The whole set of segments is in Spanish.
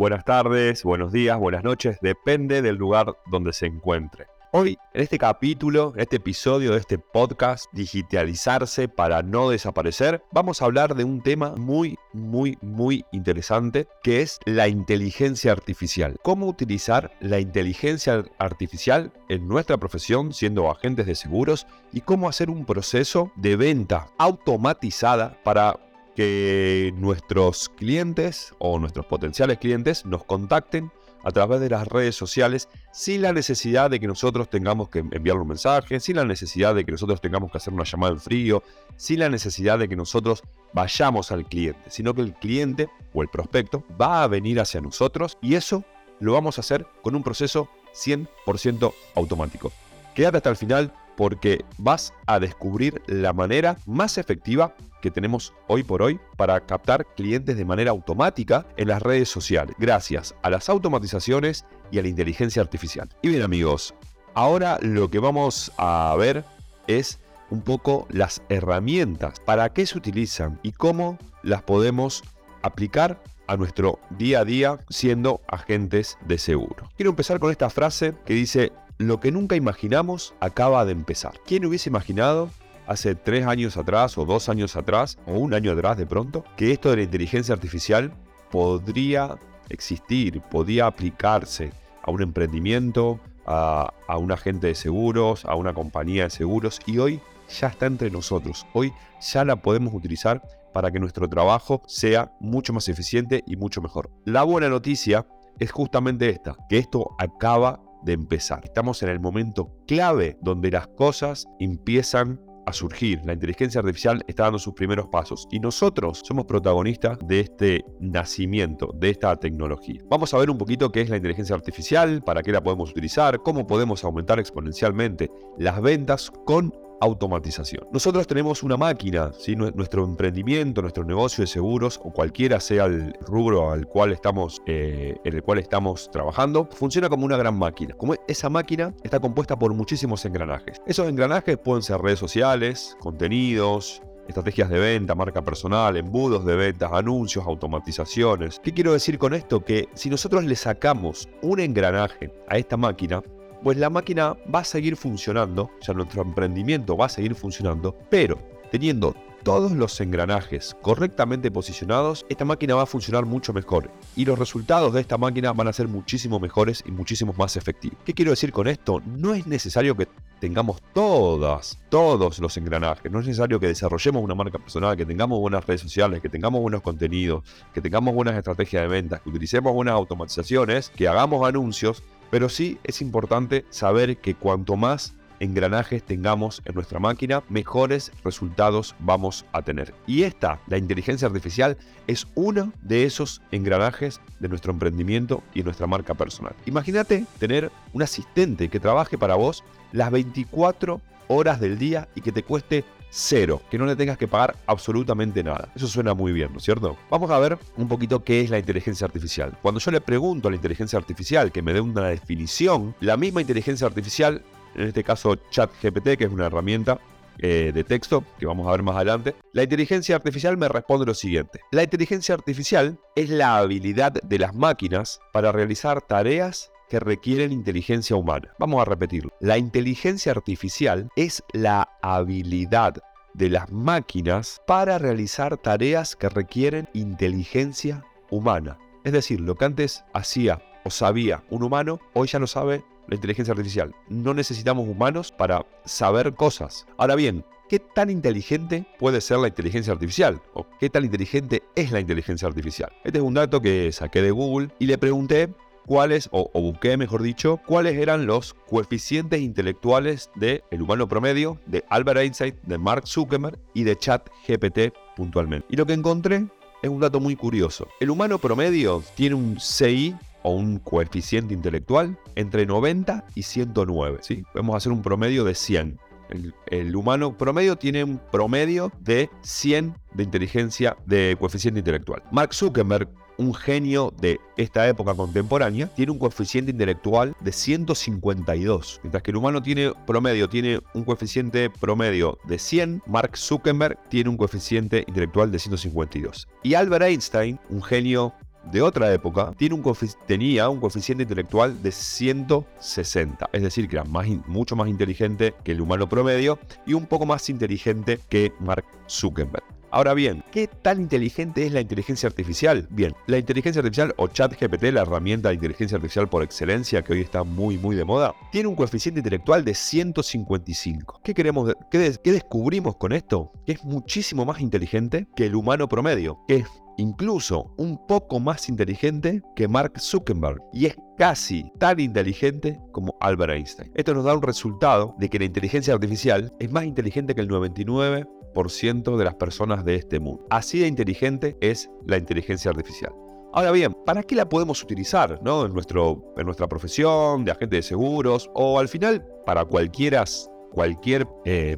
buenas tardes, buenos días, buenas noches, depende del lugar donde se encuentre. Hoy, en este capítulo, en este episodio de este podcast, Digitalizarse para no desaparecer, vamos a hablar de un tema muy, muy, muy interesante, que es la inteligencia artificial. Cómo utilizar la inteligencia artificial en nuestra profesión siendo agentes de seguros y cómo hacer un proceso de venta automatizada para que nuestros clientes o nuestros potenciales clientes nos contacten a través de las redes sociales sin la necesidad de que nosotros tengamos que enviarle un mensaje, sin la necesidad de que nosotros tengamos que hacer una llamada en frío, sin la necesidad de que nosotros vayamos al cliente, sino que el cliente o el prospecto va a venir hacia nosotros y eso lo vamos a hacer con un proceso 100% automático. Quédate hasta el final porque vas a descubrir la manera más efectiva que tenemos hoy por hoy para captar clientes de manera automática en las redes sociales, gracias a las automatizaciones y a la inteligencia artificial. Y bien amigos, ahora lo que vamos a ver es un poco las herramientas, para qué se utilizan y cómo las podemos aplicar a nuestro día a día siendo agentes de seguro. Quiero empezar con esta frase que dice, lo que nunca imaginamos acaba de empezar. ¿Quién hubiese imaginado hace tres años atrás o dos años atrás o un año atrás de pronto que esto de la inteligencia artificial podría existir, podía aplicarse a un emprendimiento, a, a, un agente de seguros, a una compañía de seguros y hoy ya está entre nosotros. Hoy ya la podemos utilizar para que nuestro trabajo sea mucho más eficiente y mucho mejor. La buena noticia es justamente esta, que esto acaba de empezar. Estamos en el momento clave donde las cosas empiezan a surgir. La inteligencia artificial está dando sus primeros pasos y nosotros somos protagonistas de este nacimiento, de esta tecnología. Vamos a ver un poquito qué es la inteligencia artificial, para qué la podemos utilizar, cómo podemos aumentar exponencialmente las ventas con automatización. Nosotros tenemos una máquina, ¿sí? nuestro emprendimiento, nuestro negocio de seguros o cualquiera sea el rubro al cual estamos, eh, en el cual estamos trabajando, funciona como una gran máquina. Como esa máquina está compuesta por muchísimos engranajes. Esos engranajes pueden ser redes sociales, contenidos, estrategias de venta, marca personal, embudos de ventas, anuncios, automatizaciones. ¿Qué quiero decir con esto? Que si nosotros le sacamos un engranaje a esta máquina, pues la máquina va a seguir funcionando, sea, nuestro emprendimiento va a seguir funcionando, pero teniendo todos los engranajes correctamente posicionados, esta máquina va a funcionar mucho mejor y los resultados de esta máquina van a ser muchísimo mejores y muchísimo más efectivos. ¿Qué quiero decir con esto? No es necesario que tengamos todas, todos los engranajes, no es necesario que desarrollemos una marca personal, que tengamos buenas redes sociales, que tengamos buenos contenidos, que tengamos buenas estrategias de ventas, que utilicemos buenas automatizaciones, que hagamos anuncios, pero sí es importante saber que cuanto más engranajes tengamos en nuestra máquina, mejores resultados vamos a tener. Y esta, la inteligencia artificial, es uno de esos engranajes de nuestro emprendimiento y nuestra marca personal. Imagínate tener un asistente que trabaje para vos las 24 horas del día y que te cueste cero, que no le tengas que pagar absolutamente nada. Eso suena muy bien, ¿no es cierto? Vamos a ver un poquito qué es la inteligencia artificial. Cuando yo le pregunto a la inteligencia artificial que me dé una definición, la misma inteligencia artificial, en este caso ChatGPT, que es una herramienta eh, de texto que vamos a ver más adelante, la inteligencia artificial me responde lo siguiente. La inteligencia artificial es la habilidad de las máquinas para realizar tareas que requieren inteligencia humana. Vamos a repetirlo. La inteligencia artificial es la habilidad de las máquinas para realizar tareas que requieren inteligencia humana. Es decir, lo que antes hacía o sabía un humano, hoy ya lo sabe la inteligencia artificial. No necesitamos humanos para saber cosas. Ahora bien, ¿qué tan inteligente puede ser la inteligencia artificial? ¿O qué tan inteligente es la inteligencia artificial? Este es un dato que saqué de Google y le pregunté cuáles, o, busqué mejor dicho, cuáles eran los coeficientes intelectuales del el humano promedio, de Albert Einstein, de Mark Zuckerberg y de ChatGPT puntualmente. Y lo que encontré es un dato muy curioso. El humano promedio tiene un CI o un coeficiente intelectual entre 90 y 109. ¿sí? Podemos hacer un promedio de 100. El, el, humano promedio tiene un promedio de 100 de inteligencia de coeficiente intelectual. Mark Zuckerberg un genio de esta época contemporánea tiene un coeficiente intelectual de 152. Mientras que el humano tiene promedio, tiene un coeficiente promedio de 100, Mark Zuckerberg tiene un coeficiente intelectual de 152. Y Albert Einstein, un genio de otra época tiene un tenía un coeficiente intelectual de 160, es decir, que era mucho más inteligente que el humano promedio y un poco más inteligente que Mark Zuckerberg. Ahora bien, ¿qué tan inteligente es la inteligencia artificial? Bien, la inteligencia artificial o ChatGPT, la herramienta de inteligencia artificial por excelencia que hoy está muy muy de moda, tiene un coeficiente intelectual de 155. ¿Qué queremos qué, descubrimos con esto? Que es muchísimo más inteligente que el humano promedio, que es incluso un poco más inteligente que Mark Zuckerberg y es casi tan inteligente como Albert Einstein. Esto nos da un resultado de que la inteligencia artificial es más inteligente que el 99 de las personas de este mundo. Así de inteligente es la inteligencia artificial. Ahora bien, ¿para qué la podemos utilizar ¿no? en, nuestro, en nuestra profesión de agente de seguros o al final para cualquiera, cualquier, eh,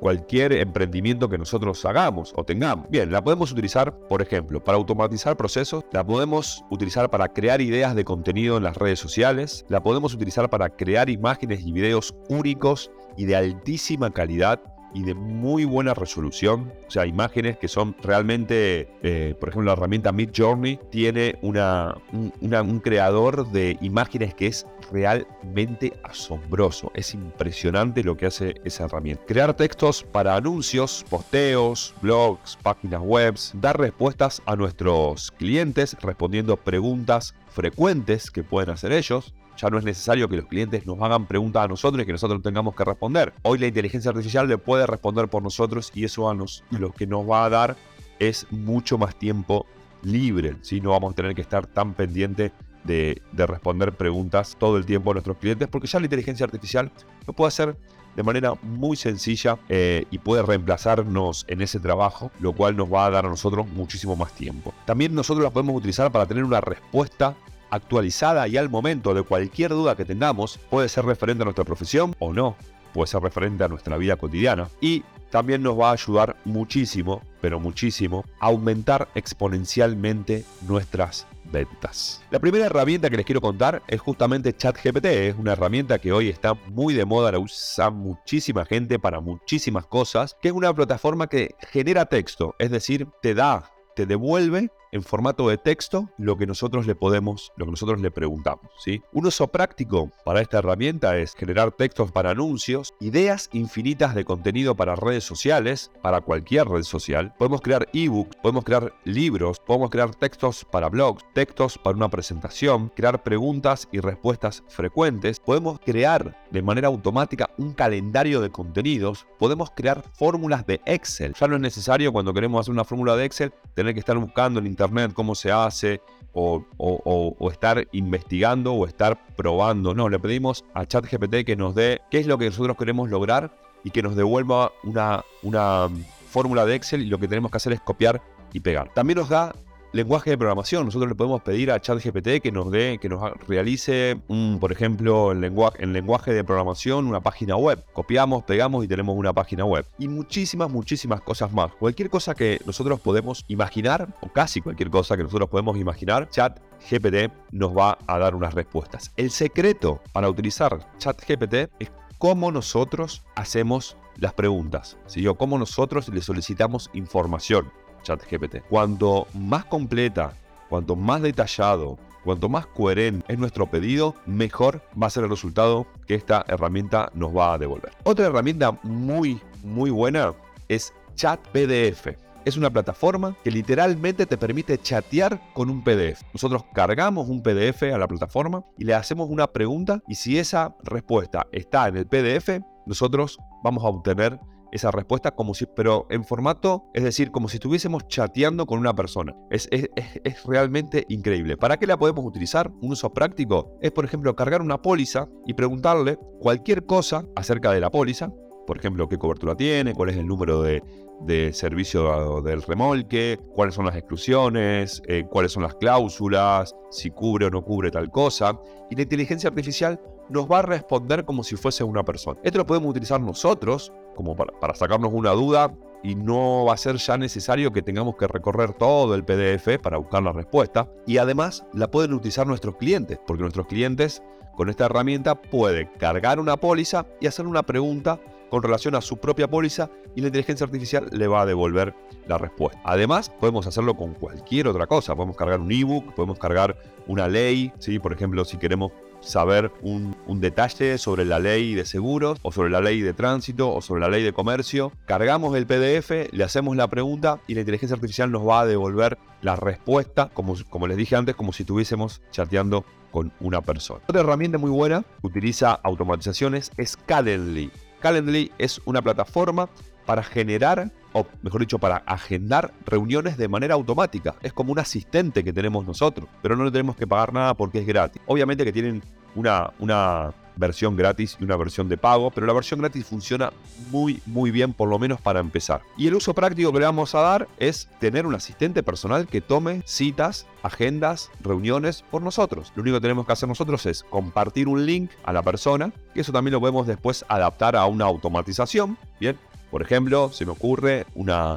cualquier emprendimiento que nosotros hagamos o tengamos? Bien, la podemos utilizar, por ejemplo, para automatizar procesos, la podemos utilizar para crear ideas de contenido en las redes sociales, la podemos utilizar para crear imágenes y videos únicos y de altísima calidad y de muy buena resolución. O sea, imágenes que son realmente, eh, por ejemplo, la herramienta Mid Journey tiene una, un, creador de imágenes que es realmente asombroso. Es impresionante lo que hace esa herramienta. Crear textos para anuncios, posteos, blogs, páginas web, dar respuestas a nuestros clientes respondiendo preguntas frecuentes que pueden hacer ellos, ya no es necesario que los clientes nos hagan preguntas a nosotros y que nosotros tengamos que responder. Hoy la inteligencia artificial le puede responder por nosotros y eso a nos, lo que nos va a dar es mucho más tiempo libre. ¿sí? No vamos a tener que estar tan pendiente de, responder preguntas todo el tiempo a nuestros clientes porque ya la inteligencia artificial lo puede hacer de manera muy sencilla eh, y puede reemplazarnos en ese trabajo, lo cual nos va a dar a nosotros muchísimo más tiempo. También nosotros la podemos utilizar para tener una respuesta actualizada y al momento de cualquier duda que tengamos, puede ser referente a nuestra profesión o no, puede ser referente a nuestra vida cotidiana y también nos va a ayudar muchísimo, pero muchísimo, a aumentar exponencialmente nuestras ventas. La primera herramienta que les quiero contar es justamente ChatGPT. Es una herramienta que hoy está muy de moda, la usa muchísima gente para muchísimas cosas, que es una plataforma que genera texto, es decir, te da, te devuelve en formato de texto lo que nosotros le podemos, lo que nosotros le preguntamos. ¿sí? Un uso práctico para esta herramienta es generar textos para anuncios, ideas infinitas de contenido para redes sociales, para cualquier red social. Podemos crear ebooks, podemos crear libros, podemos crear textos para blogs, textos para una presentación, crear preguntas y respuestas frecuentes. Podemos crear de manera automática un calendario de contenidos. Podemos crear fórmulas de Excel. Ya no es necesario cuando queremos hacer una fórmula de Excel tener que estar buscando en internet cómo se hace o, estar investigando o estar probando. No, le pedimos a ChatGPT que nos dé qué es lo que nosotros queremos lograr y que nos devuelva una, una fórmula de Excel y lo que tenemos que hacer es copiar y pegar. También nos da lenguaje de programación. Nosotros le podemos pedir a ChatGPT que nos dé, que nos realice, un, por ejemplo, en lenguaje, en lenguaje de programación, una página web. Copiamos, pegamos y tenemos una página web. Y muchísimas, muchísimas cosas más. Cualquier cosa que nosotros podemos imaginar, o casi cualquier cosa que nosotros podemos imaginar, ChatGPT nos va a dar unas respuestas. El secreto para utilizar ChatGPT es cómo nosotros hacemos las preguntas, ¿sí? o cómo nosotros le solicitamos información. ChatGPT. Cuanto más completa, cuanto más detallado, cuanto más coherente es nuestro pedido, mejor va a ser el resultado que esta herramienta nos va a devolver. Otra herramienta muy, muy buena es ChatPDF. Es una plataforma que literalmente te permite chatear con un PDF. Nosotros cargamos un PDF a la plataforma y le hacemos una pregunta y si esa respuesta está en el PDF, nosotros vamos a obtener esa respuesta como si, pero en formato, es decir, como si estuviésemos chateando con una persona. Es, es, es, realmente increíble. ¿Para qué la podemos utilizar? Un uso práctico es, por ejemplo, cargar una póliza y preguntarle cualquier cosa acerca de la póliza. Por ejemplo, qué cobertura tiene, cuál es el número de, de servicio del remolque, cuáles son las exclusiones, eh, cuáles son las cláusulas, si cubre o no cubre tal cosa. Y la inteligencia artificial nos va a responder como si fuese una persona. Esto lo podemos utilizar nosotros como para, sacarnos una duda y no va a ser ya necesario que tengamos que recorrer todo el PDF para buscar la respuesta. Y además la pueden utilizar nuestros clientes, porque nuestros clientes con esta herramienta pueden cargar una póliza y hacer una pregunta con relación a su propia póliza y la inteligencia artificial le va a devolver la respuesta. Además, podemos hacerlo con cualquier otra cosa. Podemos cargar un ebook, podemos cargar una ley, ¿sí? por ejemplo, si queremos saber un, detalle sobre la ley de seguros o sobre la ley de tránsito o sobre la ley de comercio. Cargamos el PDF, le hacemos la pregunta y la inteligencia artificial nos va a devolver la respuesta, como, como les dije antes, como si estuviésemos chateando con una persona. Otra herramienta muy buena que utiliza automatizaciones es Calendly. Calendly es una plataforma para generar, o mejor dicho, para agendar reuniones de manera automática. Es como un asistente que tenemos nosotros, pero no le tenemos que pagar nada porque es gratis. Obviamente que tienen una, una versión gratis y una versión de pago, pero la versión gratis funciona muy muy bien por lo menos para empezar. Y el uso práctico que le vamos a dar es tener un asistente personal que tome citas, agendas, reuniones por nosotros. Lo único que tenemos que hacer nosotros es compartir un link a la persona, que eso también lo podemos después adaptar a una automatización, bien, por ejemplo, se me ocurre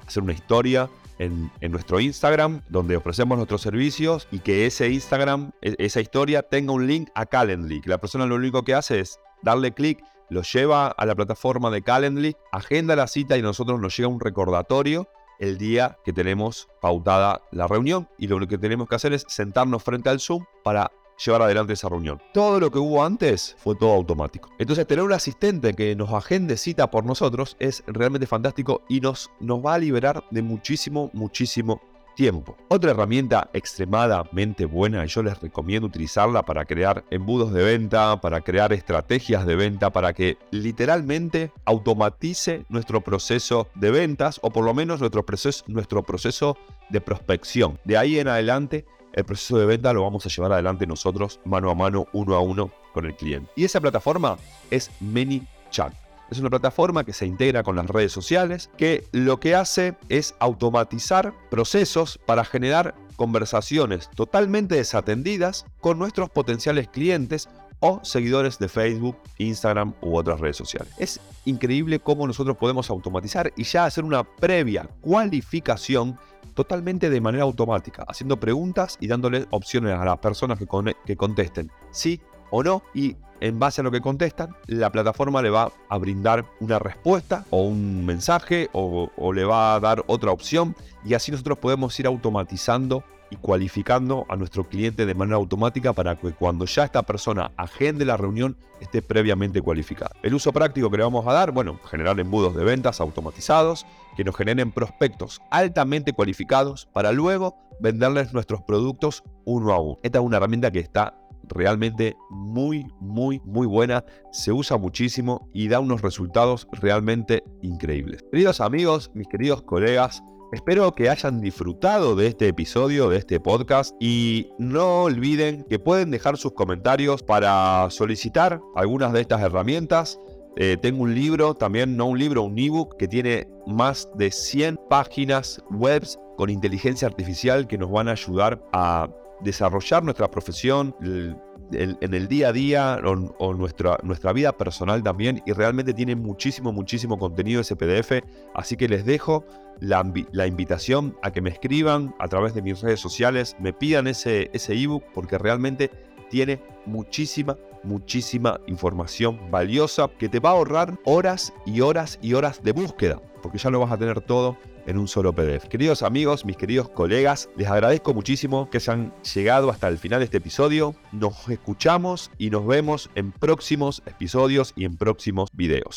hacer una historia en, nuestro Instagram donde ofrecemos nuestros servicios y que ese Instagram, e, esa historia tenga un link a Calendly. Que la persona lo único que hace es darle clic, lo lleva a la plataforma de Calendly, agenda la cita y a nosotros nos llega un recordatorio el día que tenemos pautada la reunión y lo que tenemos que hacer es sentarnos frente al Zoom para llevar adelante esa reunión. Todo lo que hubo antes fue todo automático. Entonces tener un asistente que nos agende cita por nosotros es realmente fantástico y nos, nos va a liberar de muchísimo, muchísimo tiempo. Otra herramienta extremadamente buena y yo les recomiendo utilizarla para crear embudos de venta, para crear estrategias de venta, para que literalmente automatice nuestro proceso de ventas o por lo menos nuestro proceso, nuestro proceso de prospección. De ahí en adelante el proceso de venta lo vamos a llevar adelante nosotros mano a mano, uno a uno con el cliente. Y esa plataforma es ManyChat. Es una plataforma que se integra con las redes sociales, que lo que hace es automatizar procesos para generar conversaciones totalmente desatendidas con nuestros potenciales clientes o seguidores de Facebook, Instagram u otras redes sociales. Es increíble cómo nosotros podemos automatizar y ya hacer una previa cualificación totalmente de manera automática, haciendo preguntas y dándole opciones a las personas que, contesten sí o no y en base a lo que contestan, la plataforma le va a brindar una respuesta o un mensaje o, le va a dar otra opción y así nosotros podemos ir automatizando cualificando a nuestro cliente de manera automática para que cuando ya esta persona agende la reunión esté previamente cualificada. El uso práctico que le vamos a dar, bueno, generar embudos de ventas automatizados que nos generen prospectos altamente cualificados para luego venderles nuestros productos uno a uno. Esta es una herramienta que está realmente muy, muy, muy buena, se usa muchísimo y da unos resultados realmente increíbles. Queridos amigos, mis queridos colegas, Espero que hayan disfrutado de este episodio, de este podcast y no olviden que pueden dejar sus comentarios para solicitar algunas de estas herramientas. Eh, tengo un libro, también no un libro, un ebook que tiene más de 100 páginas webs con inteligencia artificial que nos van a ayudar a desarrollar nuestra profesión en el día a día o, nuestra, nuestra vida personal también y realmente tiene muchísimo, muchísimo contenido ese PDF, así que les dejo la, la, invitación a que me escriban a través de mis redes sociales, me pidan ese ebook porque realmente tiene muchísima, muchísima información valiosa que te va a ahorrar horas y horas y horas de búsqueda, porque ya lo vas a tener todo en un solo PDF. Queridos amigos, mis queridos colegas, les agradezco muchísimo que hayan llegado hasta el final de este episodio. Nos escuchamos y nos vemos en próximos episodios y en próximos videos.